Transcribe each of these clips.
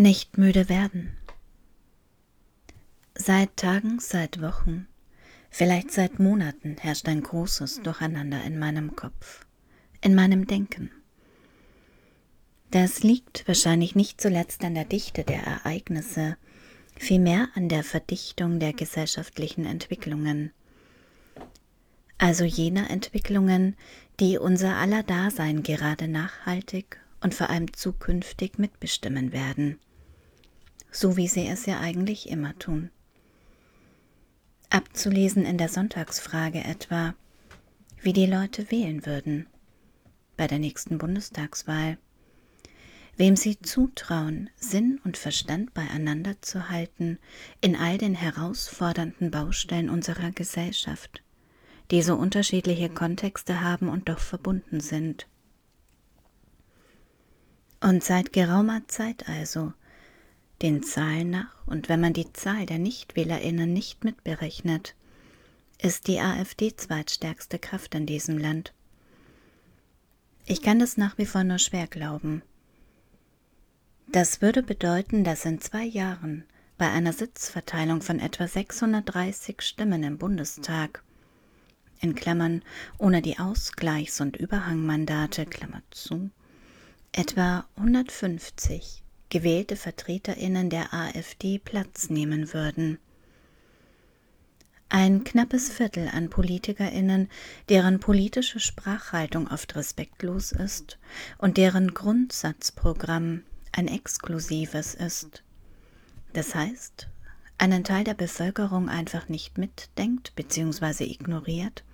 Nicht müde werden. Seit Tagen, seit Wochen, vielleicht seit Monaten herrscht ein großes Durcheinander in meinem Kopf, in meinem Denken. Das liegt wahrscheinlich nicht zuletzt an der Dichte der Ereignisse, vielmehr an der Verdichtung der gesellschaftlichen Entwicklungen. Also jener Entwicklungen, die unser aller Dasein gerade nachhaltig und vor allem zukünftig mitbestimmen werden so wie sie es ja eigentlich immer tun. Abzulesen in der Sonntagsfrage etwa, wie die Leute wählen würden bei der nächsten Bundestagswahl, wem sie zutrauen, Sinn und Verstand beieinander zu halten in all den herausfordernden Baustellen unserer Gesellschaft, die so unterschiedliche Kontexte haben und doch verbunden sind. Und seit geraumer Zeit also den Zahlen nach, und wenn man die Zahl der Nichtwählerinnen nicht mitberechnet, ist die AfD zweitstärkste Kraft in diesem Land. Ich kann das nach wie vor nur schwer glauben. Das würde bedeuten, dass in zwei Jahren bei einer Sitzverteilung von etwa 630 Stimmen im Bundestag, in Klammern ohne die Ausgleichs- und Überhangmandate, Klammer zu, etwa 150 gewählte Vertreterinnen der AfD Platz nehmen würden. Ein knappes Viertel an Politikerinnen, deren politische Sprachhaltung oft respektlos ist und deren Grundsatzprogramm ein exklusives ist. Das heißt, einen Teil der Bevölkerung einfach nicht mitdenkt bzw. ignoriert,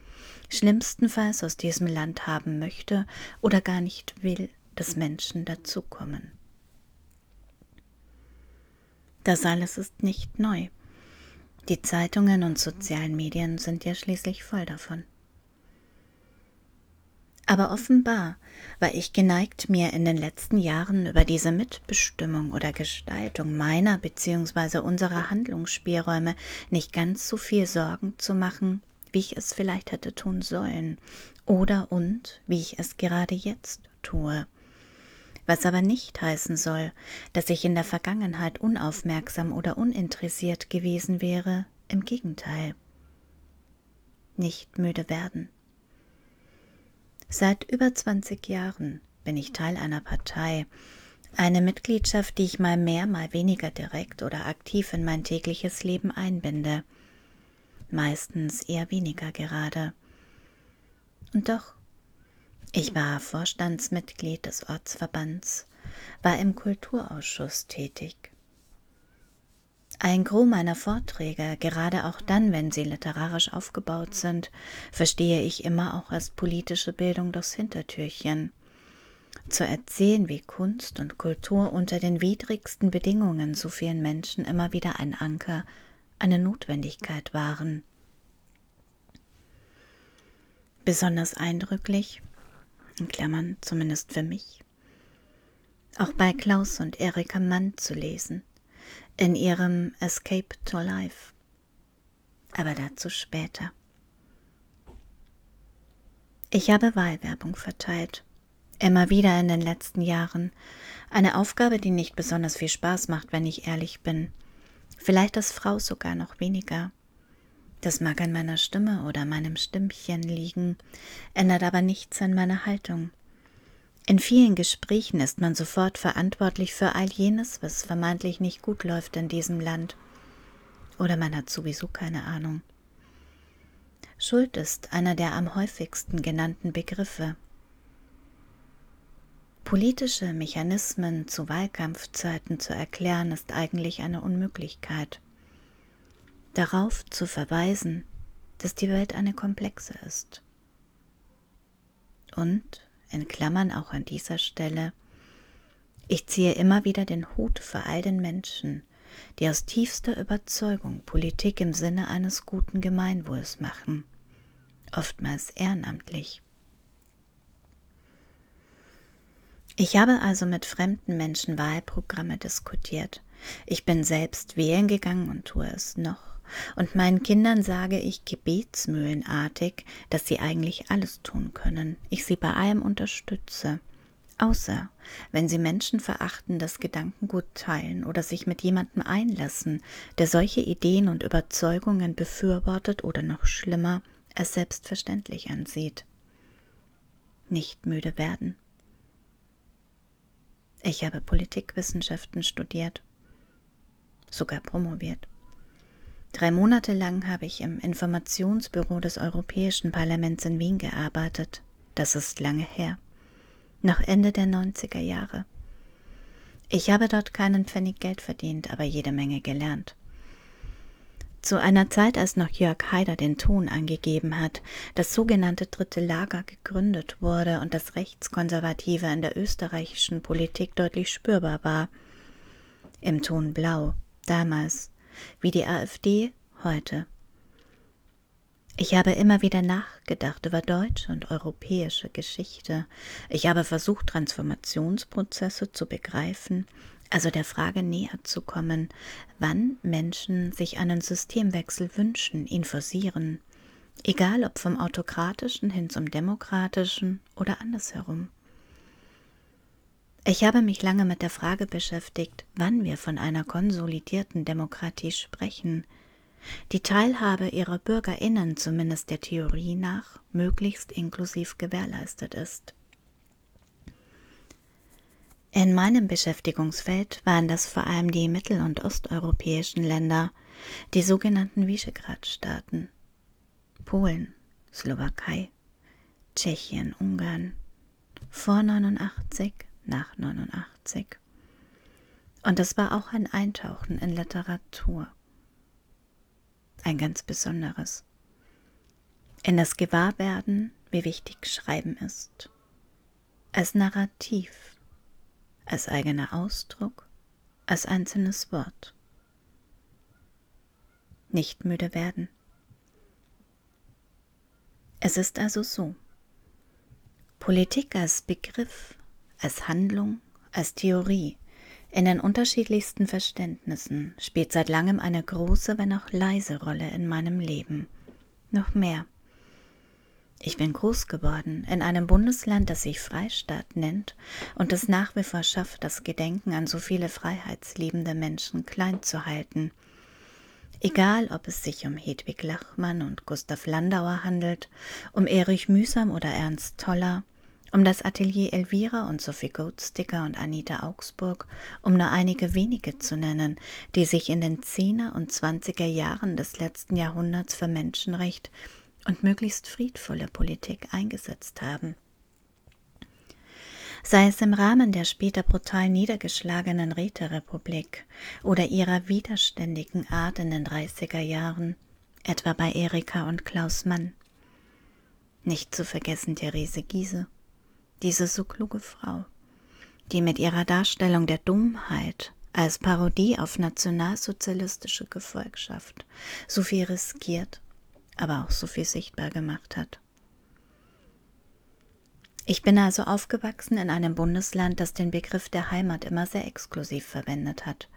schlimmstenfalls aus diesem Land haben möchte oder gar nicht will, dass Menschen dazukommen. Das alles ist nicht neu. Die Zeitungen und sozialen Medien sind ja schließlich voll davon. Aber offenbar war ich geneigt, mir in den letzten Jahren über diese Mitbestimmung oder Gestaltung meiner bzw. unserer Handlungsspielräume nicht ganz so viel Sorgen zu machen, wie ich es vielleicht hätte tun sollen, oder und wie ich es gerade jetzt tue was aber nicht heißen soll, dass ich in der Vergangenheit unaufmerksam oder uninteressiert gewesen wäre, im Gegenteil. Nicht müde werden. Seit über 20 Jahren bin ich Teil einer Partei, eine Mitgliedschaft, die ich mal mehr, mal weniger direkt oder aktiv in mein tägliches Leben einbinde, meistens eher weniger gerade. Und doch ich war Vorstandsmitglied des Ortsverbands, war im Kulturausschuss tätig. Ein Gros meiner Vorträge, gerade auch dann, wenn sie literarisch aufgebaut sind, verstehe ich immer auch als politische Bildung durchs Hintertürchen. Zu erzählen, wie Kunst und Kultur unter den widrigsten Bedingungen so vielen Menschen immer wieder ein Anker, eine Notwendigkeit waren. Besonders eindrücklich in Klammern zumindest für mich, auch bei Klaus und Erika Mann zu lesen, in ihrem Escape to Life. Aber dazu später. Ich habe Wahlwerbung verteilt, immer wieder in den letzten Jahren, eine Aufgabe, die nicht besonders viel Spaß macht, wenn ich ehrlich bin, vielleicht als Frau sogar noch weniger. Das mag an meiner Stimme oder meinem Stimmchen liegen, ändert aber nichts an meiner Haltung. In vielen Gesprächen ist man sofort verantwortlich für all jenes, was vermeintlich nicht gut läuft in diesem Land. Oder man hat sowieso keine Ahnung. Schuld ist einer der am häufigsten genannten Begriffe. Politische Mechanismen zu Wahlkampfzeiten zu erklären, ist eigentlich eine Unmöglichkeit darauf zu verweisen, dass die Welt eine komplexe ist. Und, in Klammern auch an dieser Stelle, ich ziehe immer wieder den Hut vor all den Menschen, die aus tiefster Überzeugung Politik im Sinne eines guten Gemeinwohls machen, oftmals ehrenamtlich. Ich habe also mit fremden Menschen Wahlprogramme diskutiert. Ich bin selbst wählen gegangen und tue es noch und meinen Kindern sage ich gebetsmühlenartig, dass sie eigentlich alles tun können, ich sie bei allem unterstütze, Außer wenn sie menschenverachtendes Gedankengut teilen oder sich mit jemandem einlassen, der solche Ideen und Überzeugungen befürwortet oder noch schlimmer, es selbstverständlich ansieht. Nicht müde werden. Ich habe Politikwissenschaften studiert, sogar promoviert. Drei Monate lang habe ich im Informationsbüro des Europäischen Parlaments in Wien gearbeitet. Das ist lange her noch Ende der 90er Jahre. Ich habe dort keinen Pfennig Geld verdient, aber jede Menge gelernt. Zu einer Zeit, als noch Jörg Haider den Ton angegeben hat, das sogenannte Dritte Lager gegründet wurde und das Rechtskonservative in der österreichischen Politik deutlich spürbar war. Im Ton Blau, damals, wie die AfD heute. Ich habe immer wieder nachgedacht über deutsche und europäische Geschichte. Ich habe versucht, Transformationsprozesse zu begreifen, also der Frage näher zu kommen, wann Menschen sich einen Systemwechsel wünschen, ihn forcieren, egal ob vom autokratischen hin zum demokratischen oder andersherum. Ich habe mich lange mit der Frage beschäftigt, wann wir von einer konsolidierten Demokratie sprechen, die Teilhabe ihrer Bürgerinnen zumindest der Theorie nach möglichst inklusiv gewährleistet ist. In meinem Beschäftigungsfeld waren das vor allem die mittel- und osteuropäischen Länder, die sogenannten Visegrad-Staaten, Polen, Slowakei, Tschechien, Ungarn, vor 89, nach 89. Und es war auch ein Eintauchen in Literatur ein ganz besonderes. In das Gewahrwerden, wie wichtig Schreiben ist. Als Narrativ, als eigener Ausdruck, als einzelnes Wort. Nicht müde werden. Es ist also so. Politik als Begriff, als Handlung, als Theorie in den unterschiedlichsten Verständnissen spielt seit langem eine große, wenn auch leise Rolle in meinem Leben. Noch mehr. Ich bin groß geworden in einem Bundesland, das sich Freistaat nennt und es nach wie vor schafft, das Gedenken an so viele freiheitsliebende Menschen klein zu halten. Egal, ob es sich um Hedwig Lachmann und Gustav Landauer handelt, um Erich Mühsam oder Ernst Toller, um das Atelier Elvira und Sophie Goldsticker und Anita Augsburg, um nur einige wenige zu nennen, die sich in den Zehner und Zwanziger Jahren des letzten Jahrhunderts für Menschenrecht und möglichst friedvolle Politik eingesetzt haben. Sei es im Rahmen der später brutal niedergeschlagenen Räterepublik oder ihrer widerständigen Art in den 30er Jahren, etwa bei Erika und Klaus Mann. Nicht zu vergessen Therese Giese diese so kluge Frau, die mit ihrer Darstellung der Dummheit als Parodie auf nationalsozialistische Gefolgschaft so viel riskiert, aber auch so viel sichtbar gemacht hat. Ich bin also aufgewachsen in einem Bundesland, das den Begriff der Heimat immer sehr exklusiv verwendet hat,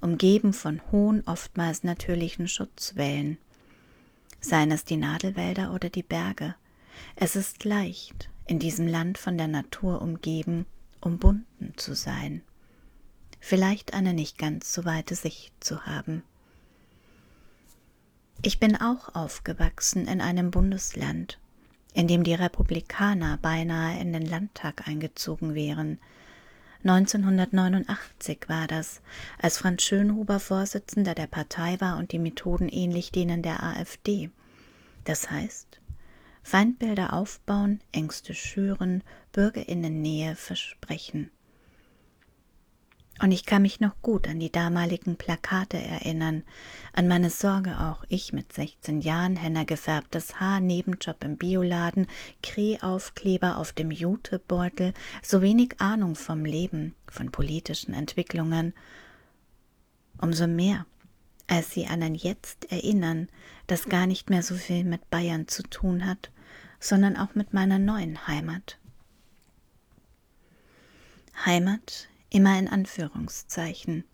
umgeben von hohen, oftmals natürlichen Schutzwellen. Seien es die Nadelwälder oder die Berge. Es ist leicht, in diesem Land von der Natur umgeben, umbunden zu sein, vielleicht eine nicht ganz so weite Sicht zu haben. Ich bin auch aufgewachsen in einem Bundesland, in dem die Republikaner beinahe in den Landtag eingezogen wären. 1989 war das, als Franz Schönhuber Vorsitzender der Partei war und die Methoden ähnlich denen der AfD. Das heißt, Feindbilder aufbauen, Ängste schüren, Bürgerinnennähe versprechen. Und ich kann mich noch gut an die damaligen Plakate erinnern, an meine Sorge auch, ich mit 16 Jahren, Henna gefärbtes Haar, Nebenjob im Bioladen, Kreaufkleber auf dem Jutebeutel, so wenig Ahnung vom Leben, von politischen Entwicklungen. Umso mehr als sie an ein Jetzt erinnern, das gar nicht mehr so viel mit Bayern zu tun hat, sondern auch mit meiner neuen Heimat. Heimat immer in Anführungszeichen,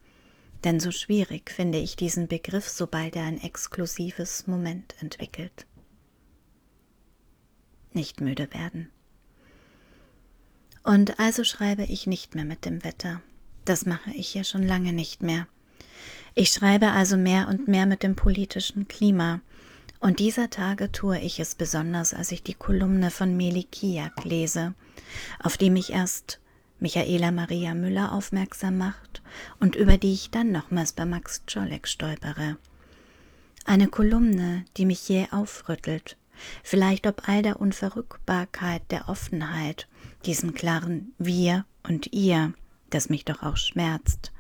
denn so schwierig finde ich diesen Begriff, sobald er ein exklusives Moment entwickelt. Nicht müde werden. Und also schreibe ich nicht mehr mit dem Wetter. Das mache ich ja schon lange nicht mehr. Ich schreibe also mehr und mehr mit dem politischen Klima. Und dieser Tage tue ich es besonders, als ich die Kolumne von Meli Kiak lese, auf die mich erst Michaela Maria Müller aufmerksam macht und über die ich dann nochmals bei Max Czolek stolpere. Eine Kolumne, die mich jäh aufrüttelt, vielleicht ob all der Unverrückbarkeit der Offenheit, diesem klaren Wir und Ihr, das mich doch auch schmerzt,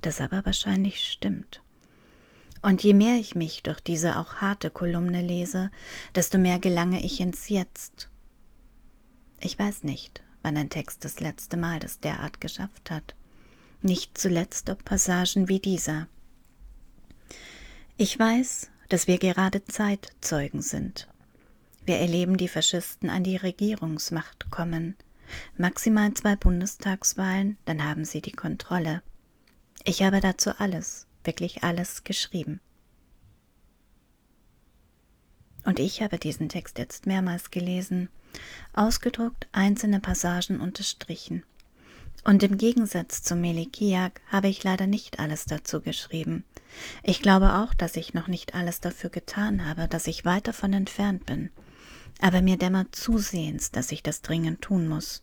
das aber wahrscheinlich stimmt. Und je mehr ich mich durch diese auch harte Kolumne lese, desto mehr gelange ich ins Jetzt. Ich weiß nicht, wann ein Text das letzte Mal das derart geschafft hat. Nicht zuletzt ob Passagen wie dieser. Ich weiß, dass wir gerade Zeitzeugen sind. Wir erleben die Faschisten an die Regierungsmacht kommen. Maximal zwei Bundestagswahlen, dann haben sie die Kontrolle. Ich habe dazu alles, wirklich alles geschrieben. Und ich habe diesen Text jetzt mehrmals gelesen, ausgedruckt, einzelne Passagen unterstrichen. Und im Gegensatz zu Melikiak habe ich leider nicht alles dazu geschrieben. Ich glaube auch, dass ich noch nicht alles dafür getan habe, dass ich weit davon entfernt bin. Aber mir dämmert zusehends, dass ich das dringend tun muss.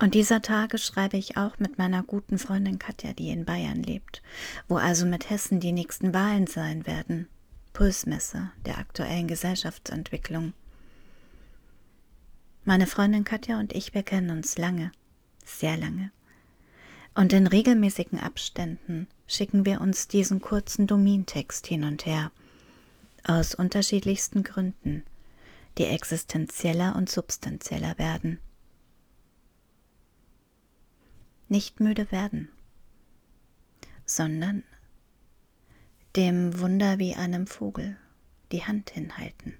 Und dieser Tage schreibe ich auch mit meiner guten Freundin Katja, die in Bayern lebt, wo also mit Hessen die nächsten Wahlen sein werden. Pulsmesse der aktuellen Gesellschaftsentwicklung. Meine Freundin Katja und ich, wir kennen uns lange, sehr lange. Und in regelmäßigen Abständen schicken wir uns diesen kurzen Domintext hin und her. Aus unterschiedlichsten Gründen, die existenzieller und substanzieller werden. Nicht müde werden, sondern dem Wunder wie einem Vogel die Hand hinhalten.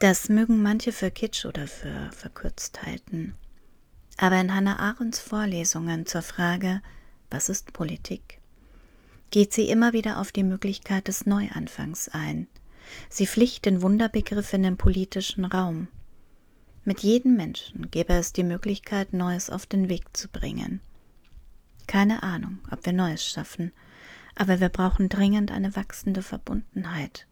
Das mögen manche für Kitsch oder für verkürzt halten. Aber in Hannah Arendts Vorlesungen zur Frage, was ist Politik, geht sie immer wieder auf die Möglichkeit des Neuanfangs ein. Sie pflicht den Wunderbegriff in den politischen Raum. Mit jedem Menschen gäbe es die Möglichkeit, Neues auf den Weg zu bringen. Keine Ahnung, ob wir Neues schaffen, aber wir brauchen dringend eine wachsende Verbundenheit.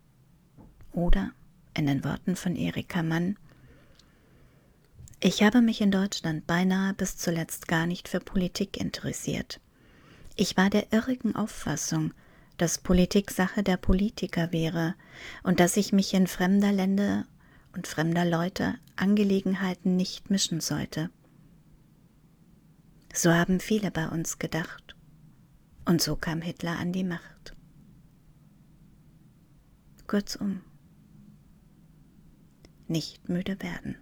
Oder in den Worten von Erika Mann. Ich habe mich in Deutschland beinahe bis zuletzt gar nicht für Politik interessiert. Ich war der irrigen Auffassung, dass Politik Sache der Politiker wäre und dass ich mich in fremder Länder und fremder Leute Angelegenheiten nicht mischen sollte. So haben viele bei uns gedacht. Und so kam Hitler an die Macht. Kurzum, nicht müde werden.